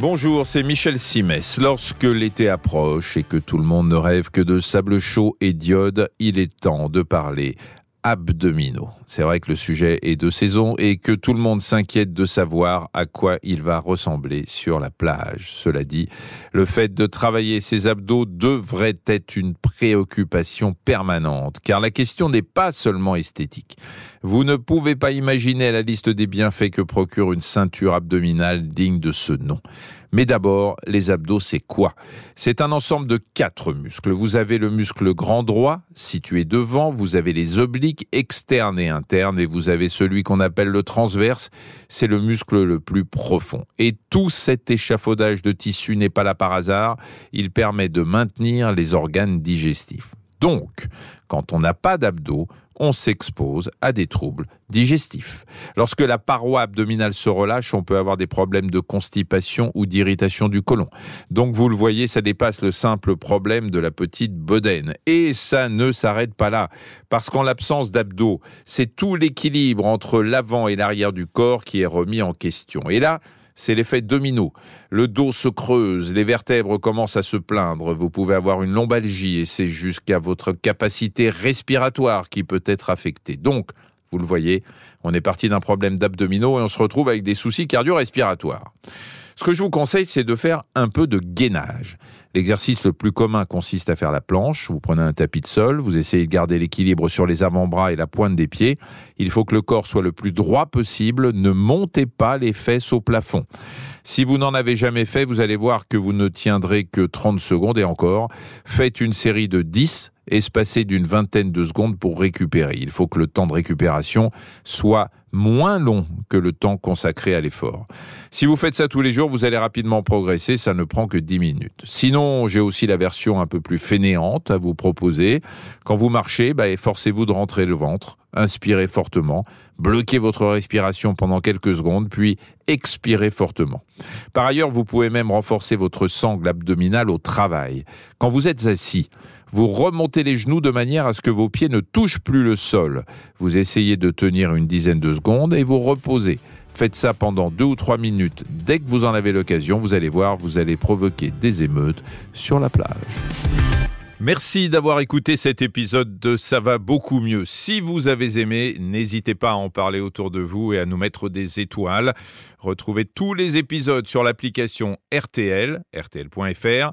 Bonjour, c'est Michel Simès. Lorsque l'été approche et que tout le monde ne rêve que de sable chaud et d'iode, il est temps de parler abdominaux. C'est vrai que le sujet est de saison et que tout le monde s'inquiète de savoir à quoi il va ressembler sur la plage. Cela dit, le fait de travailler ses abdos devrait être une préoccupation permanente, car la question n'est pas seulement esthétique. Vous ne pouvez pas imaginer la liste des bienfaits que procure une ceinture abdominale digne de ce nom. Mais d'abord, les abdos, c'est quoi? C'est un ensemble de quatre muscles. Vous avez le muscle grand droit, situé devant, vous avez les obliques externes et internes, et vous avez celui qu'on appelle le transverse, c'est le muscle le plus profond. Et tout cet échafaudage de tissu n'est pas là par hasard, il permet de maintenir les organes digestifs. Donc, quand on n'a pas d'abdos, on s'expose à des troubles digestifs. Lorsque la paroi abdominale se relâche, on peut avoir des problèmes de constipation ou d'irritation du côlon. Donc vous le voyez, ça dépasse le simple problème de la petite bedaine. Et ça ne s'arrête pas là, parce qu'en l'absence d'abdos, c'est tout l'équilibre entre l'avant et l'arrière du corps qui est remis en question. Et là, c'est l'effet domino. Le dos se creuse, les vertèbres commencent à se plaindre, vous pouvez avoir une lombalgie et c'est jusqu'à votre capacité respiratoire qui peut être affectée. Donc, vous le voyez, on est parti d'un problème d'abdominaux et on se retrouve avec des soucis cardio-respiratoires. Ce que je vous conseille, c'est de faire un peu de gainage. L'exercice le plus commun consiste à faire la planche. Vous prenez un tapis de sol, vous essayez de garder l'équilibre sur les avant-bras et la pointe des pieds. Il faut que le corps soit le plus droit possible. Ne montez pas les fesses au plafond. Si vous n'en avez jamais fait, vous allez voir que vous ne tiendrez que 30 secondes et encore. Faites une série de 10 espacée d'une vingtaine de secondes pour récupérer. Il faut que le temps de récupération soit moins long que le temps consacré à l'effort. Si vous faites ça tous les jours, vous allez rapidement progresser, ça ne prend que 10 minutes. Sinon, j'ai aussi la version un peu plus fainéante à vous proposer. Quand vous marchez, bah, forcez-vous de rentrer le ventre, inspirez fortement, bloquez votre respiration pendant quelques secondes, puis expirez fortement. Par ailleurs, vous pouvez même renforcer votre sangle abdominale au travail. Quand vous êtes assis, vous remontez les genoux de manière à ce que vos pieds ne touchent plus le sol. Vous essayez de tenir une dizaine de secondes et vous reposez. Faites ça pendant deux ou trois minutes. Dès que vous en avez l'occasion, vous allez voir, vous allez provoquer des émeutes sur la plage. Merci d'avoir écouté cet épisode de Ça va beaucoup mieux. Si vous avez aimé, n'hésitez pas à en parler autour de vous et à nous mettre des étoiles. Retrouvez tous les épisodes sur l'application RTL, rtl.fr